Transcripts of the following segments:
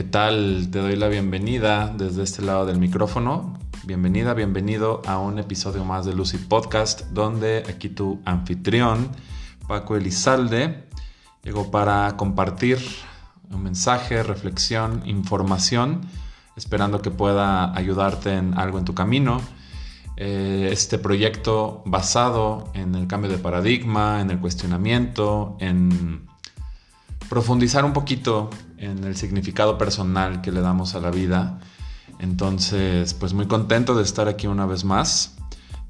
¿Qué tal? Te doy la bienvenida desde este lado del micrófono. Bienvenida, bienvenido a un episodio más de Lucy Podcast, donde aquí tu anfitrión, Paco Elizalde, llegó para compartir un mensaje, reflexión, información, esperando que pueda ayudarte en algo en tu camino. Eh, este proyecto basado en el cambio de paradigma, en el cuestionamiento, en profundizar un poquito en el significado personal que le damos a la vida. Entonces, pues muy contento de estar aquí una vez más,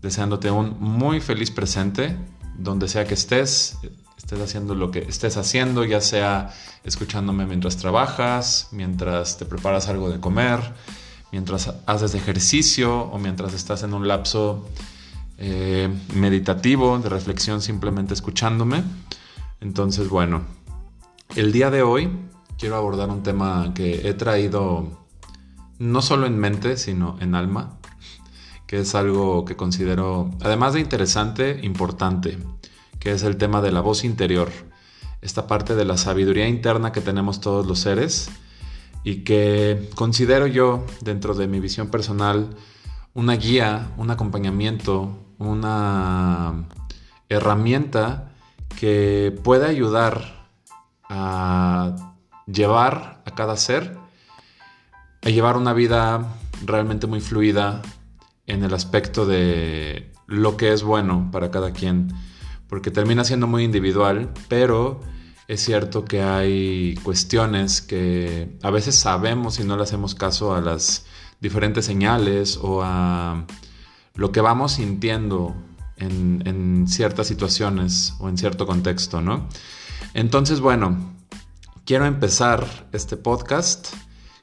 deseándote un muy feliz presente, donde sea que estés, estés haciendo lo que estés haciendo, ya sea escuchándome mientras trabajas, mientras te preparas algo de comer, mientras haces ejercicio o mientras estás en un lapso eh, meditativo, de reflexión, simplemente escuchándome. Entonces, bueno, el día de hoy quiero abordar un tema que he traído no solo en mente, sino en alma, que es algo que considero, además de interesante, importante, que es el tema de la voz interior, esta parte de la sabiduría interna que tenemos todos los seres y que considero yo, dentro de mi visión personal, una guía, un acompañamiento, una herramienta que puede ayudar a llevar a cada ser, a llevar una vida realmente muy fluida en el aspecto de lo que es bueno para cada quien, porque termina siendo muy individual, pero es cierto que hay cuestiones que a veces sabemos y no le hacemos caso a las diferentes señales o a lo que vamos sintiendo en, en ciertas situaciones o en cierto contexto, ¿no? Entonces, bueno, quiero empezar este podcast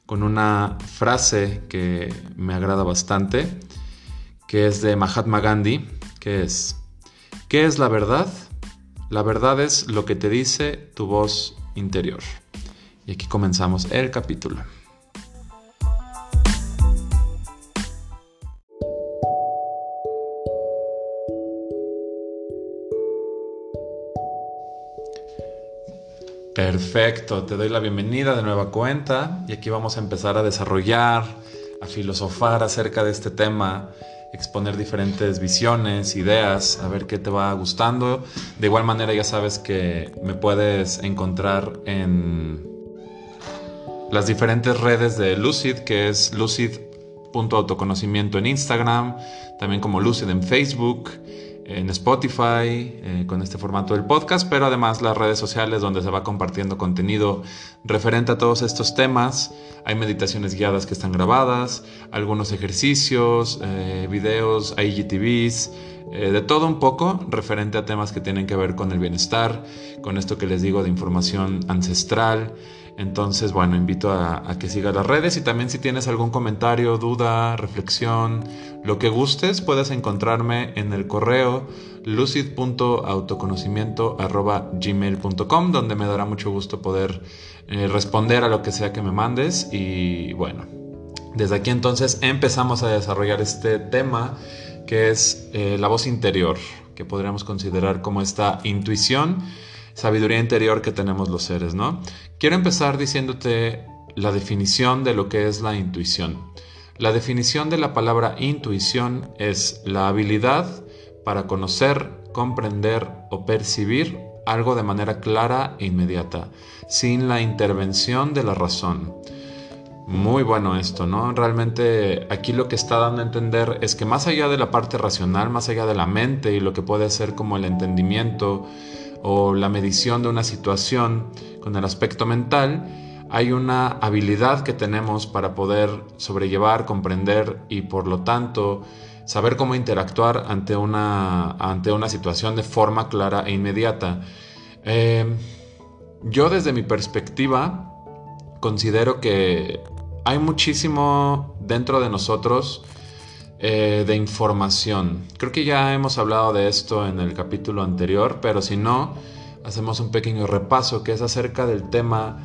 con una frase que me agrada bastante, que es de Mahatma Gandhi, que es, ¿qué es la verdad? La verdad es lo que te dice tu voz interior. Y aquí comenzamos el capítulo. Perfecto, te doy la bienvenida de nueva cuenta y aquí vamos a empezar a desarrollar, a filosofar acerca de este tema, exponer diferentes visiones, ideas, a ver qué te va gustando. De igual manera ya sabes que me puedes encontrar en las diferentes redes de Lucid, que es lucid.autoconocimiento en Instagram, también como Lucid en Facebook en Spotify, eh, con este formato del podcast, pero además las redes sociales donde se va compartiendo contenido referente a todos estos temas. Hay meditaciones guiadas que están grabadas, algunos ejercicios, eh, videos, IGTVs, eh, de todo un poco referente a temas que tienen que ver con el bienestar, con esto que les digo de información ancestral. Entonces, bueno, invito a, que sigas las redes y también si tienes algún comentario, duda, reflexión, lo que gustes, puedes encontrarme en el correo lucid.autoconocimiento.gmail.com donde me dará mucho gusto poder eh, responder a lo que sea que me mandes. Y bueno, desde aquí entonces empezamos a desarrollar este tema que es eh, la voz interior, que podríamos considerar como esta intuición sabiduría interior que tenemos los seres, ¿no? Quiero empezar diciéndote la definición de lo que es la intuición. La definición de la palabra intuición es la habilidad para conocer, comprender o percibir algo de manera clara e inmediata, sin la intervención de la razón. Muy bueno esto, ¿no? Realmente aquí lo que está dando a entender es que más allá de la parte racional, más allá de la mente y lo que puede ser como el entendimiento, o la medición de una situación con el aspecto mental, hay una habilidad que tenemos para poder sobrellevar, comprender y por lo tanto saber cómo interactuar ante una, ante una situación de forma clara e inmediata. Eh, yo desde mi perspectiva considero que hay muchísimo dentro de nosotros eh, de información. Creo que ya hemos hablado de esto en el capítulo anterior, pero si no, hacemos un pequeño repaso que es acerca del tema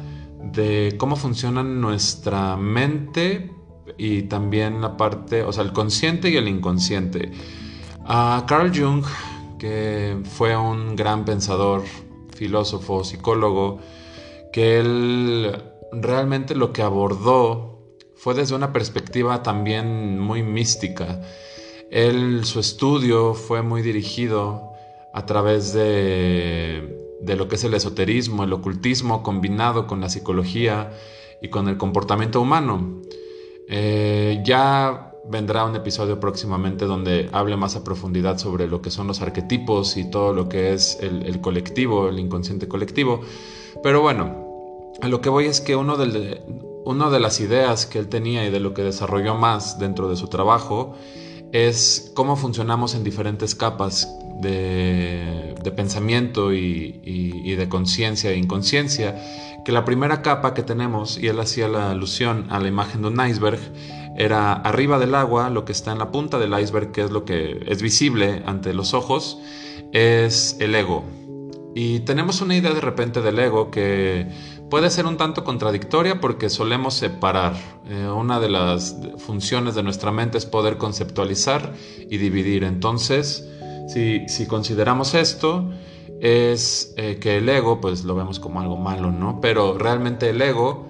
de cómo funciona nuestra mente y también la parte, o sea, el consciente y el inconsciente. A Carl Jung, que fue un gran pensador, filósofo, psicólogo, que él realmente lo que abordó fue desde una perspectiva también muy mística. Él, su estudio fue muy dirigido a través de, de lo que es el esoterismo, el ocultismo combinado con la psicología y con el comportamiento humano. Eh, ya vendrá un episodio próximamente donde hable más a profundidad sobre lo que son los arquetipos y todo lo que es el, colectivo, el inconsciente colectivo. Pero bueno, a lo que voy es que uno, de las ideas que él tenía y de lo que desarrolló más dentro de su trabajo es cómo funcionamos en diferentes capas de, pensamiento y, y de conciencia e inconsciencia. Que la primera capa que tenemos, y él hacía la alusión a la imagen de un iceberg, era arriba del agua, lo que está en la punta del iceberg, que es lo que es visible ante los ojos, es el ego. Y tenemos una idea de repente del ego que puede ser un tanto contradictoria porque solemos separar. Eh, una de las funciones de nuestra mente es poder conceptualizar y dividir. Entonces, si, si consideramos esto, es eh, que el ego, pues lo vemos como algo malo, ¿no? Pero realmente el ego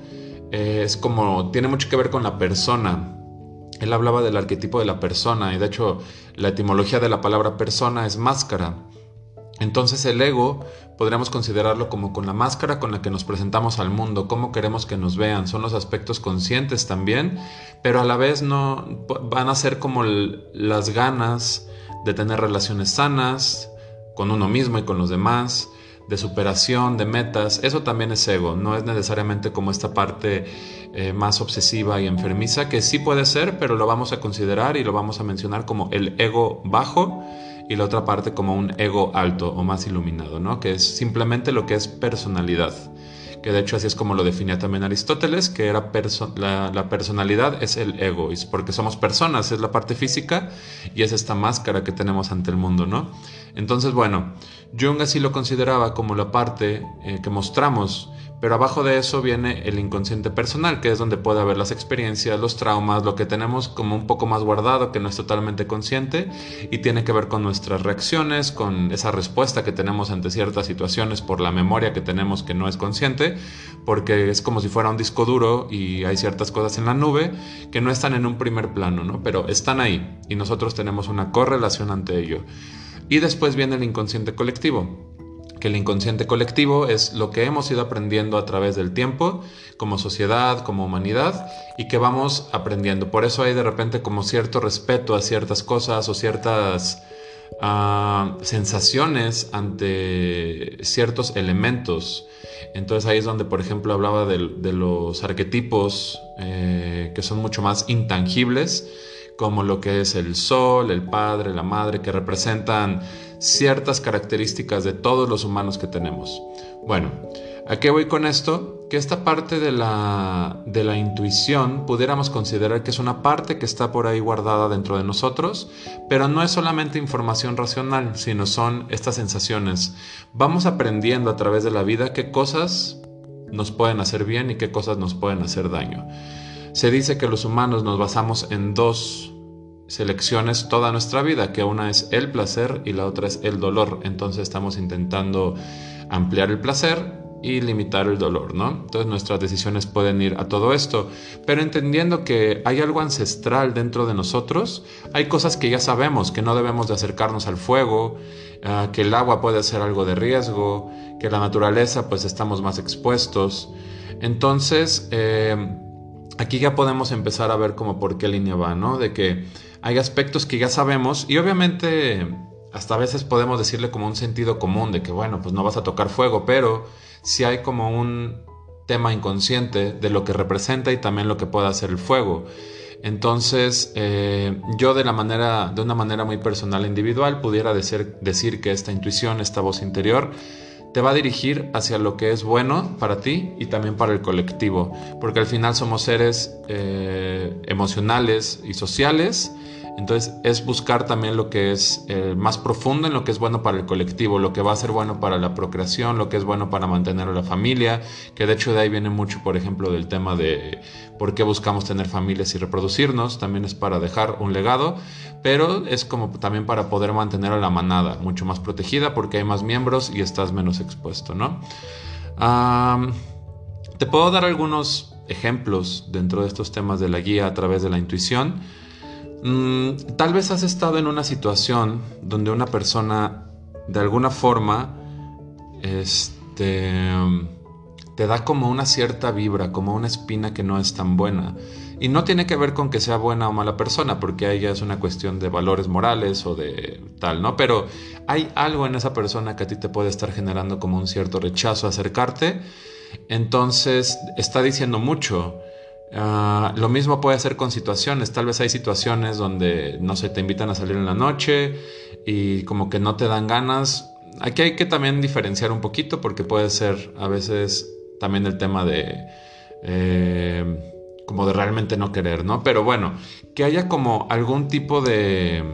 eh, es como, tiene mucho que ver con la persona. Él hablaba del arquetipo de la persona y de hecho la etimología de la palabra persona es máscara. Entonces el ego podríamos considerarlo como con la máscara con la que nos presentamos al mundo, cómo queremos que nos vean, son los aspectos conscientes también, pero a la vez no van a ser como las ganas de tener relaciones sanas con uno mismo y con los demás, de superación, de metas, eso también es ego, no es necesariamente como esta parte eh, más obsesiva y enfermiza, que sí puede ser, pero lo vamos a considerar y lo vamos a mencionar como el ego bajo y la otra parte como un ego alto o más iluminado, ¿no? que es simplemente lo que es personalidad que de hecho así es como lo definía también Aristóteles, que era la, personalidad es el ego, porque somos personas, es la parte física y es esta máscara que tenemos ante el mundo, ¿no? Entonces, bueno, Jung así lo consideraba como la parte eh, que mostramos, pero abajo de eso viene el inconsciente personal, que es donde puede haber las experiencias, los traumas, lo que tenemos como un poco más guardado, que no es totalmente consciente, y tiene que ver con nuestras reacciones, con esa respuesta que tenemos ante ciertas situaciones por la memoria que tenemos que no es consciente, porque es como si fuera un disco duro y hay ciertas cosas en la nube que no están en un primer plano, ¿no? pero están ahí y nosotros tenemos una correlación ante ello. Y después viene el inconsciente colectivo, que el inconsciente colectivo es lo que hemos ido aprendiendo a través del tiempo, como sociedad, como humanidad, y que vamos aprendiendo. Por eso hay de repente como cierto respeto a ciertas cosas o ciertas ah, sensaciones ante ciertos elementos. Entonces ahí es donde, por ejemplo, hablaba de, los arquetipos eh, que son mucho más intangibles como lo que es el sol, el padre, la madre, que representan ciertas características de todos los humanos que tenemos. Bueno, ¿a qué voy con esto? Que esta parte de la, de la intuición pudiéramos considerar que es una parte que está por ahí guardada dentro de nosotros, pero no es solamente información racional, sino son estas sensaciones. Vamos aprendiendo a través de la vida qué cosas nos pueden hacer bien y qué cosas nos pueden hacer daño. Se dice que los humanos nos basamos en dos selecciones toda nuestra vida, que una es el placer y la otra es el dolor. Entonces estamos intentando ampliar el placer y limitar el dolor, ¿no? Entonces nuestras decisiones pueden ir a todo esto, pero entendiendo que hay algo ancestral dentro de nosotros, hay cosas que ya sabemos, que no debemos de acercarnos al fuego, ah, que el agua puede ser algo de riesgo, que la naturaleza pues estamos más expuestos. Entonces, eh, aquí ya podemos empezar a ver como por qué línea va, ¿no? De que hay aspectos que ya sabemos y obviamente hasta a veces podemos decirle como un sentido común de que, bueno, pues no vas a tocar fuego, pero si hay como un tema inconsciente de lo que representa y también lo que puede hacer el fuego. Entonces, eh, yo de la manera, de una manera muy personal e individual, pudiera decir, decir que esta intuición, esta voz interior, te va a dirigir hacia lo que es bueno para ti y también para el colectivo, porque al final somos seres eh, emocionales y sociales entonces es buscar también lo que es eh, más profundo en lo que es bueno para el colectivo, lo que va a ser bueno para la procreación, lo que es bueno para mantener a la familia, que de hecho de ahí viene mucho, por ejemplo, del tema de por qué buscamos tener familias y reproducirnos, también es para dejar un legado, pero es como también para poder mantener a la manada mucho más protegida porque hay más miembros y estás menos expuesto, ¿no? Te puedo dar algunos ejemplos dentro de estos temas de la guía a través de la intuición. Mm, tal vez has estado en una situación donde una persona de alguna forma este, te da como una cierta vibra, como una espina que no es tan buena. Y no tiene que ver con que sea buena o mala persona, porque ahí ya es una cuestión de valores morales o de tal, ¿no? Pero hay algo en esa persona que a ti te puede estar generando como un cierto rechazo a acercarte. Entonces está diciendo mucho. Ah, lo mismo puede ser con situaciones. Tal vez hay situaciones donde, no sé, te invitan a salir en la noche y como que no te dan ganas. Aquí hay que también diferenciar un poquito porque puede ser a veces también el tema de... Eh, como de realmente no querer, ¿no? Pero bueno, que haya como algún tipo de,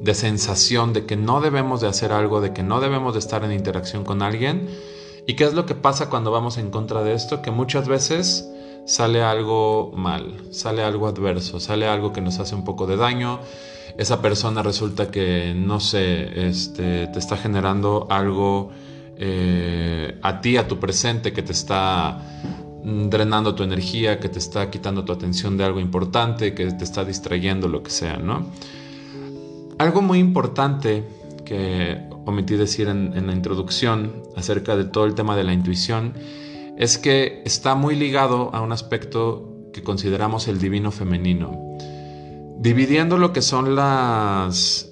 de sensación de que no debemos de hacer algo, de que no debemos de estar en interacción con alguien. ¿Y qué es lo que pasa cuando vamos en contra de esto? Que muchas veces sale algo mal, sale algo adverso, sale algo que nos hace un poco de daño. Esa persona resulta que, no sé, este, te está generando algo eh, a ti, a tu presente, que te está Mm, drenando tu energía, que te está quitando tu atención de algo importante, que te está distrayendo, lo que sea, ¿no? Algo muy importante que omití decir en, en la introducción acerca de todo el tema de la intuición es que está muy ligado a un aspecto que consideramos el divino femenino. Dividiendo lo que son las,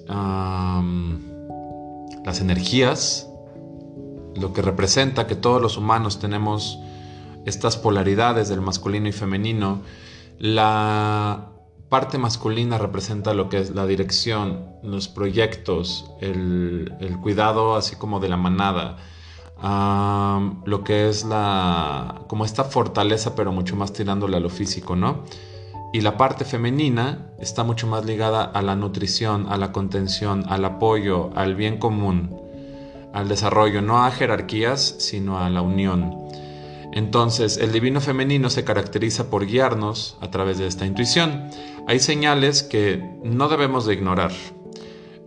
las energías, lo que representa que todos los humanos tenemos estas polaridades del masculino y femenino, la parte masculina representa lo que es la dirección, los proyectos, el, cuidado así como de la manada, lo que es la como esta fortaleza pero mucho más tirándole a lo físico, ¿no? Y la parte femenina está mucho más ligada a la nutrición, a la contención, al apoyo, al bien común, al desarrollo, no a jerarquías, sino a la unión. Entonces, el divino femenino se caracteriza por guiarnos a través de esta intuición. Hay señales que no debemos de ignorar.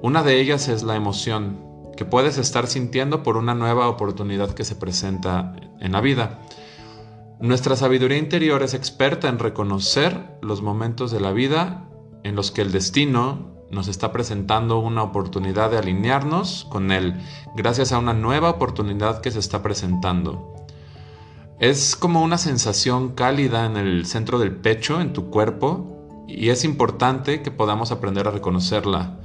Una de ellas es la emoción que puedes estar sintiendo por una nueva oportunidad que se presenta en la vida. Nuestra sabiduría interior es experta en reconocer los momentos de la vida en los que el destino nos está presentando una oportunidad de alinearnos con él, gracias a una nueva oportunidad que se está presentando. Es como una sensación cálida en el centro del pecho, en tu cuerpo, y es importante que podamos aprender a reconocerla.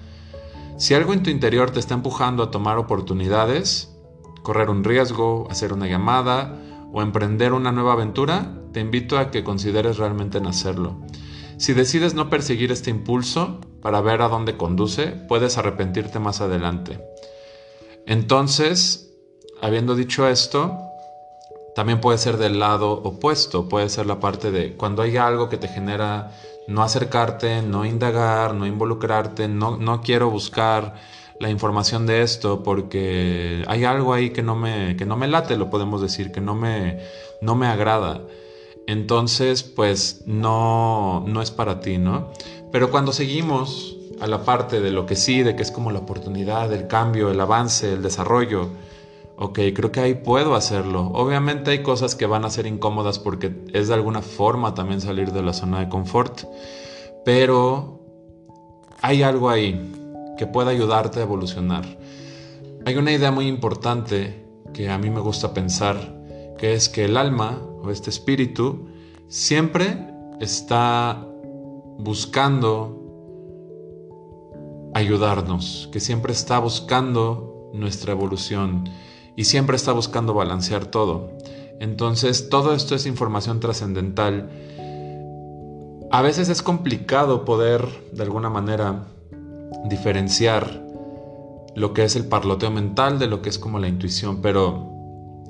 Si algo en tu interior te está empujando a tomar oportunidades, correr un riesgo, hacer una llamada o emprender una nueva aventura, te invito a que consideres realmente en hacerlo. Si decides no perseguir este impulso para ver a dónde conduce, puedes arrepentirte más adelante. Entonces, habiendo dicho esto, también puede ser del lado opuesto, puede ser la parte de cuando hay algo que te genera no acercarte, no indagar, no involucrarte, no, no quiero buscar la información de esto porque hay algo ahí que no me, que no me late, lo podemos decir, que no me, no me agrada. Entonces, pues no, no es para ti, ¿no? Pero cuando seguimos a la parte de lo que sí, de que es como la oportunidad, el cambio, el avance, el desarrollo, ok, creo que ahí puedo hacerlo. Obviamente hay cosas que van a ser incómodas porque es de alguna forma también salir de la zona de confort, pero hay algo ahí que puede ayudarte a evolucionar. Hay una idea muy importante que a mí me gusta pensar, que es que el alma o este espíritu siempre está buscando ayudarnos, que siempre está buscando nuestra evolución y siempre está buscando balancear todo. Entonces, todo esto es información trascendental. A veces es complicado poder, de alguna manera, diferenciar lo que es el parloteo mental de lo que es como la intuición, pero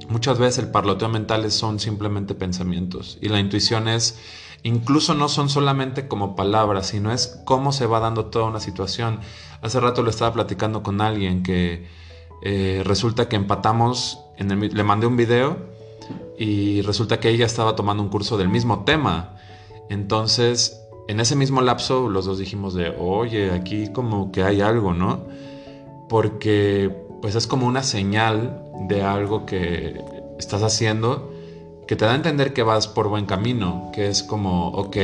muchas veces el parloteo mental son simplemente pensamientos y la intuición es incluso no son solamente como palabras, sino es cómo se va dando toda una situación. Hace rato lo estaba platicando con alguien que eh, resulta que empatamos, le mandé un video y resulta que ella estaba tomando un curso del mismo tema. Entonces, en ese mismo lapso, los dos dijimos de, oye, aquí como que hay algo, ¿no? Porque pues es como una señal de algo que estás haciendo que te da a entender que vas por buen camino, que es como, ok,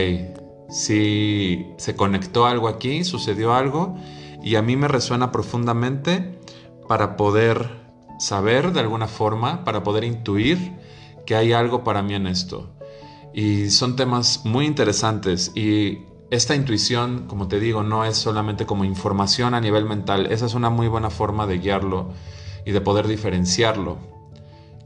si se conectó algo aquí, sucedió algo, y a mí me resuena profundamente para poder saber de alguna forma, para poder intuir que hay algo para mí en esto. Y son temas muy interesantes y esta intuición, como te digo, no es solamente como información a nivel mental, esa es una muy buena forma de guiarlo y de poder diferenciarlo.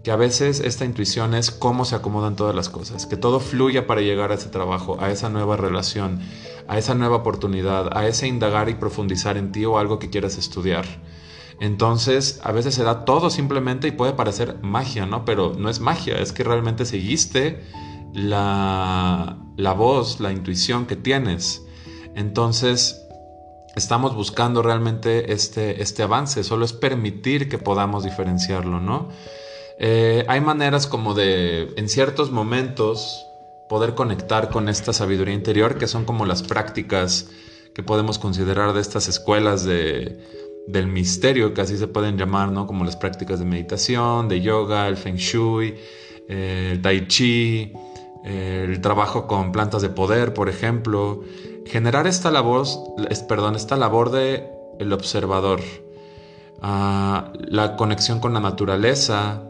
Que a veces esta intuición es cómo se acomodan todas las cosas, que todo fluya para llegar a ese trabajo, a esa nueva relación, a esa nueva oportunidad, a ese indagar y profundizar en ti o algo que quieras estudiar. Entonces, a veces se da todo simplemente y puede parecer magia, ¿no? Pero no es magia, es que realmente seguiste la, la voz, la intuición que tienes. Entonces, estamos buscando realmente este, este avance, solo es permitir que podamos diferenciarlo, ¿no? Eh, hay maneras como de, en ciertos momentos, poder conectar con esta sabiduría interior, que son como las prácticas que podemos considerar de estas escuelas de, del misterio, que así se pueden llamar, ¿no? Como las prácticas de meditación, de yoga, el feng shui, eh, el tai chi, el trabajo con plantas de poder, por ejemplo, generar esta labor, perdón, esta labor de el observador, ah, la conexión con la naturaleza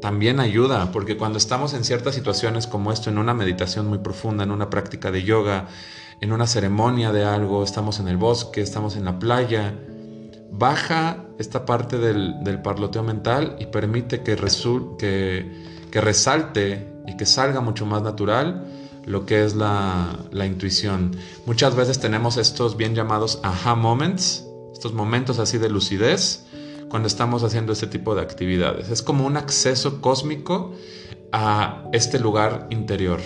también ayuda, porque cuando estamos en ciertas situaciones como esto, en una meditación muy profunda, en una práctica de yoga, en una ceremonia de algo, estamos en el bosque, estamos en la playa, baja esta parte del, parloteo mental y permite que, que resalte y que salga mucho más natural lo que es la, intuición. Muchas veces tenemos estos bien llamados aha moments, estos momentos así de lucidez cuando estamos haciendo este tipo de actividades. Es como un acceso cósmico a este lugar interior.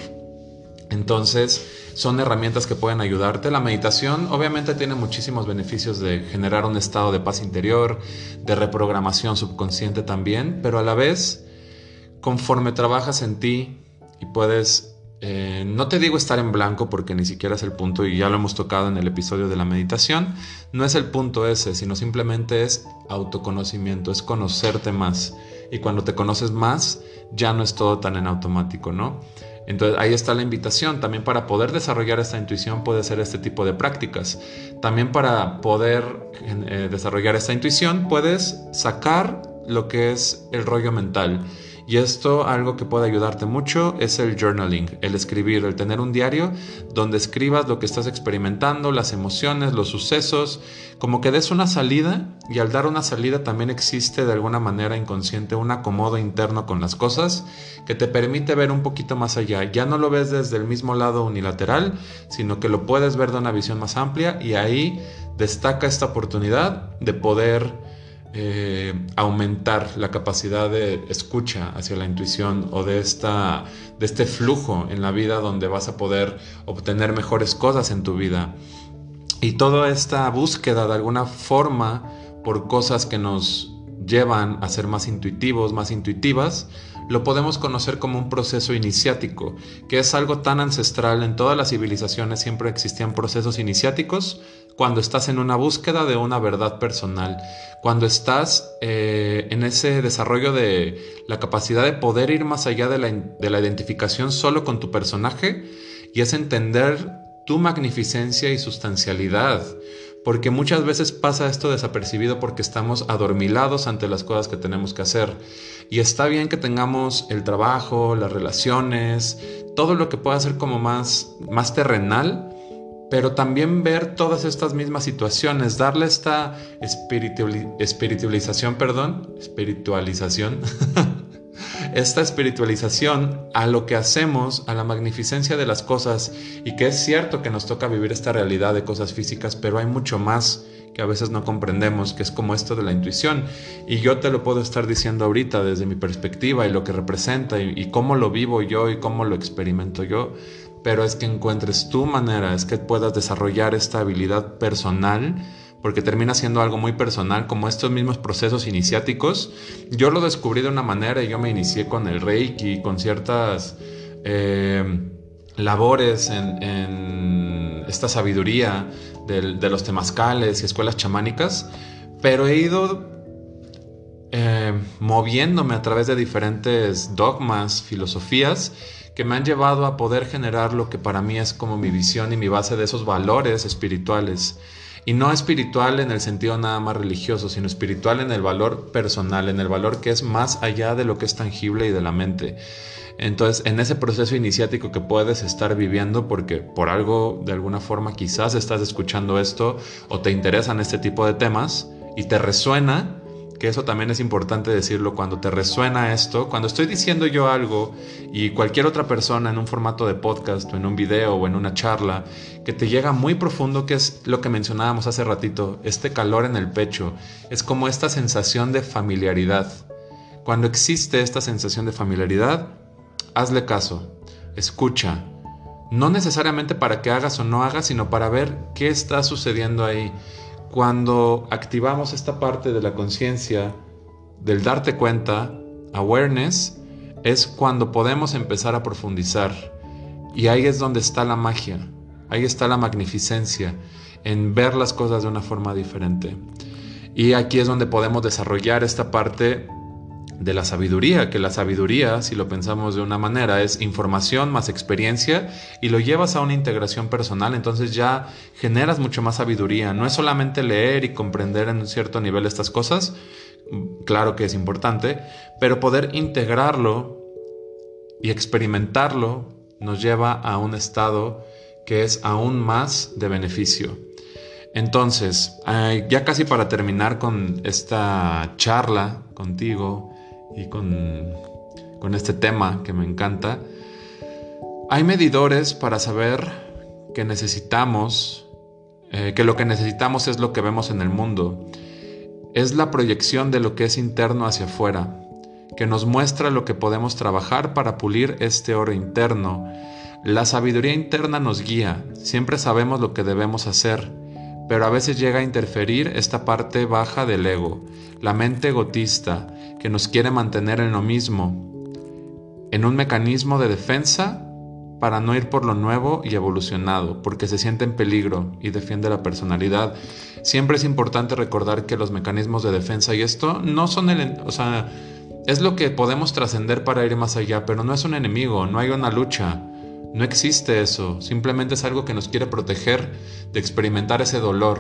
Entonces, son herramientas que pueden ayudarte. La meditación obviamente tiene muchísimos beneficios de generar un estado de paz interior, de reprogramación subconsciente también, pero a la vez conforme trabajas en ti y puedes, eh, no te digo estar en blanco porque ni siquiera es el punto y ya lo hemos tocado en el episodio de la meditación, no es el punto ese, sino simplemente es autoconocimiento, es conocerte más. Y cuando te conoces más, ya no es todo tan en automático, ¿no? Entonces ahí está la invitación. También para poder desarrollar esta intuición puede ser este tipo de prácticas. También para poder eh, desarrollar esta intuición puedes sacar lo que es el rollo mental y esto, algo que puede ayudarte mucho, es el journaling, el escribir, el tener un diario donde escribas lo que estás experimentando, las emociones, los sucesos, como que des una salida y al dar una salida también existe de alguna manera inconsciente un acomodo interno con las cosas que te permite ver un poquito más allá. Ya no lo ves desde el mismo lado unilateral, sino que lo puedes ver de una visión más amplia y ahí destaca esta oportunidad de poder eh, aumentar la capacidad de escucha hacia la intuición o de, esta, de este flujo en la vida donde vas a poder obtener mejores cosas en tu vida. Y toda esta búsqueda de alguna forma por cosas que nos llevan a ser más intuitivos, más intuitivas, lo podemos conocer como un proceso iniciático, que es algo tan ancestral. En todas las civilizaciones siempre existían procesos iniciáticos cuando estás en una búsqueda de una verdad personal, cuando estás eh, en ese desarrollo de la capacidad de poder ir más allá de la, de la identificación solo con tu personaje y es entender tu magnificencia y sustancialidad porque muchas veces pasa esto desapercibido porque estamos adormilados ante las cosas que tenemos que hacer. Y está bien que tengamos el trabajo, las relaciones, todo lo que pueda ser como más terrenal, pero también ver todas estas mismas situaciones, darle esta espiritualización, perdón, espiritualización esta espiritualización a lo que hacemos, a la magnificencia de las cosas y que es cierto que nos toca vivir esta realidad de cosas físicas, pero hay mucho más que a veces no comprendemos, que es como esto de la intuición. Y yo te lo puedo estar diciendo ahorita desde mi perspectiva y lo que representa y, y cómo lo vivo yo y cómo lo experimento yo, pero es que encuentres tu manera, es que puedas desarrollar esta habilidad personal porque termina siendo algo muy personal, como estos mismos procesos iniciáticos. Yo lo descubrí de una manera y yo me inicié con el Reiki, con ciertas eh, labores en, esta sabiduría de, los temazcales y escuelas chamánicas, pero he ido... Eh, moviéndome a través de diferentes dogmas, filosofías, que me han llevado a poder generar lo que para mí es como mi visión y mi base de esos valores espirituales. Y no espiritual en el sentido nada más religioso, sino espiritual en el valor personal, en el valor que es más allá de lo que es tangible y de la mente. Entonces, en ese proceso iniciático que puedes estar viviendo, porque por algo, de alguna forma, quizás estás escuchando esto o te interesan este tipo de temas y te resuena, que eso también es importante decirlo, cuando te resuena esto, cuando estoy diciendo yo algo y cualquier otra persona en un formato de podcast o en un video o en una charla, que te llega muy profundo, que es lo que mencionábamos hace ratito, este calor en el pecho, es como esta sensación de familiaridad. Cuando existe esta sensación de familiaridad, hazle caso, escucha, no necesariamente para que hagas o no hagas, sino para ver qué está sucediendo ahí cuando activamos esta parte de la conciencia, del darte cuenta, awareness, es cuando podemos empezar a profundizar. Y ahí es donde está la magia, ahí está la magnificencia, en ver las cosas de una forma diferente. Y aquí es donde podemos desarrollar esta parte de la sabiduría, que la sabiduría, si lo pensamos de una manera, es información más experiencia y lo llevas a una integración personal, entonces ya generas mucho más sabiduría. No es solamente leer y comprender en un cierto nivel estas cosas, claro que es importante, pero poder integrarlo y experimentarlo nos lleva a un estado que es aún más de beneficio. Entonces, ya casi para terminar con esta charla contigo, y con, este tema que me encanta, hay medidores para saber que necesitamos, eh, que lo que necesitamos es lo que vemos en el mundo. Es la proyección de lo que es interno hacia afuera, que nos muestra lo que podemos trabajar para pulir este oro interno. La sabiduría interna nos guía, siempre sabemos lo que debemos hacer, pero a veces llega a interferir esta parte baja del ego, la mente egotista, que nos quiere mantener en lo mismo, en un mecanismo de defensa para no ir por lo nuevo y evolucionado, porque se siente en peligro y defiende la personalidad. Siempre es importante recordar que los mecanismos de defensa y esto no son el, o sea, es lo que podemos trascender para ir más allá, pero no es un enemigo, no hay una lucha. No existe eso, simplemente es algo que nos quiere proteger de experimentar ese dolor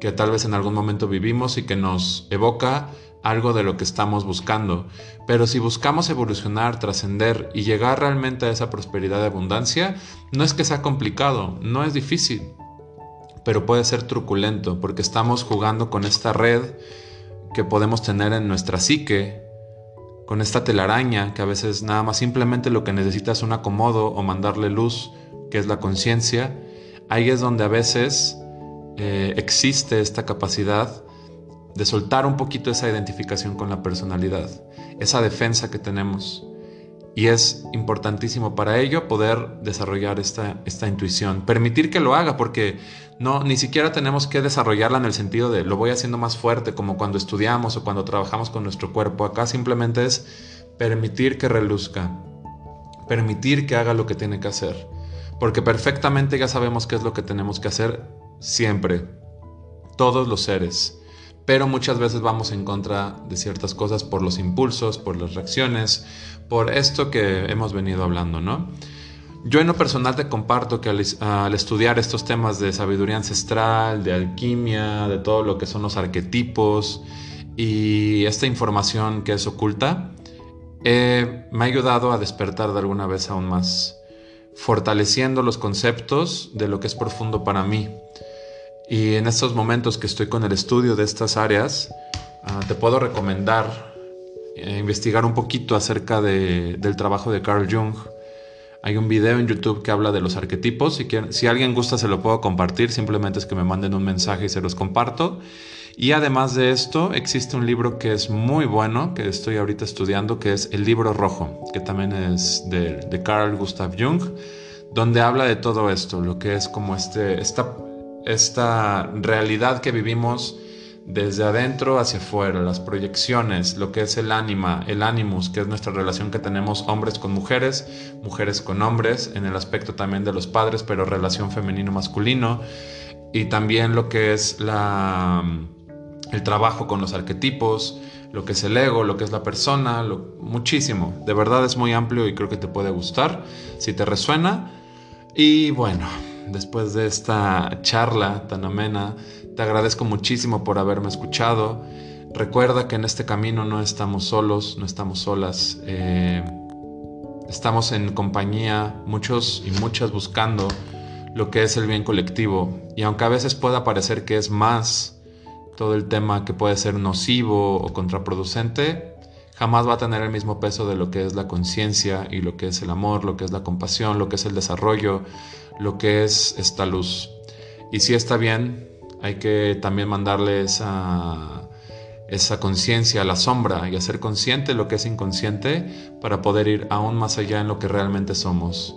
que tal vez en algún momento vivimos y que nos evoca algo de lo que estamos buscando. Pero si buscamos evolucionar, trascender y llegar realmente a esa prosperidad de abundancia, no es que sea complicado, no es difícil, pero puede ser truculento porque estamos jugando con esta red que podemos tener en nuestra psique con esta telaraña que a veces nada más simplemente lo que necesita es un acomodo o mandarle luz, que es la conciencia, ahí es donde a veces eh, existe esta capacidad de soltar un poquito esa identificación con la personalidad, esa defensa que tenemos. Y es importantísimo para ello poder desarrollar esta, esta intuición, permitir que lo haga, porque no, ni siquiera tenemos que desarrollarla en el sentido de lo voy haciendo más fuerte, como cuando estudiamos o cuando trabajamos con nuestro cuerpo. Acá simplemente es permitir que reluzca, permitir que haga lo que tiene que hacer, porque perfectamente ya sabemos qué es lo que tenemos que hacer siempre, todos los seres pero muchas veces vamos en contra de ciertas cosas por los impulsos, por las reacciones, por esto que hemos venido hablando, ¿no? Yo en lo personal te comparto que al, estudiar estos temas de sabiduría ancestral, de alquimia, de todo lo que son los arquetipos y esta información que es oculta, me ha ayudado a despertar de alguna vez aún más, fortaleciendo los conceptos de lo que es profundo para mí. Y en estos momentos que estoy con el estudio de estas áreas, ah, te puedo recomendar eh, investigar un poquito acerca del trabajo de Carl Jung. Hay un video en YouTube que habla de los arquetipos. Si, si alguien gusta, se lo puedo compartir. Simplemente es que me manden un mensaje y se los comparto. Y además de esto, existe un libro que es muy bueno, que estoy ahorita estudiando, que es El libro rojo, que también es de, de Carl Gustav Jung, donde habla de todo esto, lo que es como este, esta esta realidad que vivimos desde adentro hacia afuera, las proyecciones, lo que es el ánima, el animus, que es nuestra relación que tenemos hombres con mujeres, mujeres con hombres, en el aspecto también de los padres, pero relación femenino-masculino, y también lo que es el trabajo con los arquetipos, lo que es el ego, lo que es la persona, muchísimo. De verdad es muy amplio y creo que te puede gustar si te resuena. Y bueno, después de esta charla tan amena, te agradezco muchísimo por haberme escuchado. Recuerda que en este camino no estamos solos, no estamos solas. Eh, estamos en compañía, muchos y muchas buscando lo que es el bien colectivo. Y aunque a veces pueda parecer que es más todo el tema que puede ser nocivo o contraproducente, jamás va a tener el mismo peso de lo que es la conciencia y lo que es el amor, lo que es la compasión, lo que es el desarrollo, lo que es esta luz. Y si está bien, hay que también mandarle esa, esa conciencia a la sombra y hacer consciente lo que es inconsciente para poder ir aún más allá en lo que realmente somos.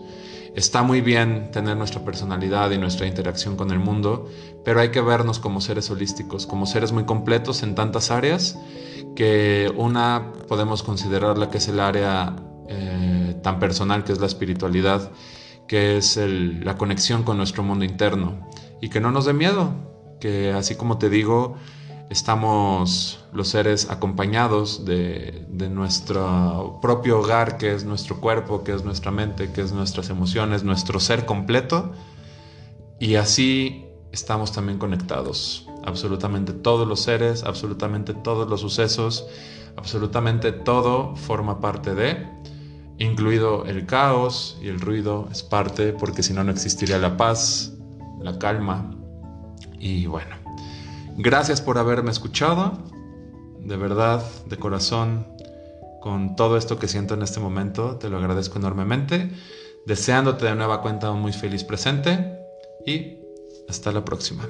Está muy bien tener nuestra personalidad y nuestra interacción con el mundo, pero hay que vernos como seres holísticos, como seres muy completos en tantas áreas, que una podemos considerarla que es el área eh, tan personal que es la espiritualidad, que es la conexión con nuestro mundo interno, y que no nos dé miedo, que así como te digo, estamos los seres acompañados de, nuestro propio hogar, que es nuestro cuerpo, que es nuestra mente, que es nuestras emociones, nuestro ser completo. Y así estamos también conectados. Absolutamente todos los seres, absolutamente todos los sucesos, absolutamente todo forma parte de, incluido el caos y el ruido es parte, porque si no, no existiría la paz, la calma. Y bueno, Gracias por haberme escuchado, de verdad, de corazón, con todo esto que siento en este momento, te lo agradezco enormemente, deseándote de nueva cuenta un muy feliz presente y hasta la próxima.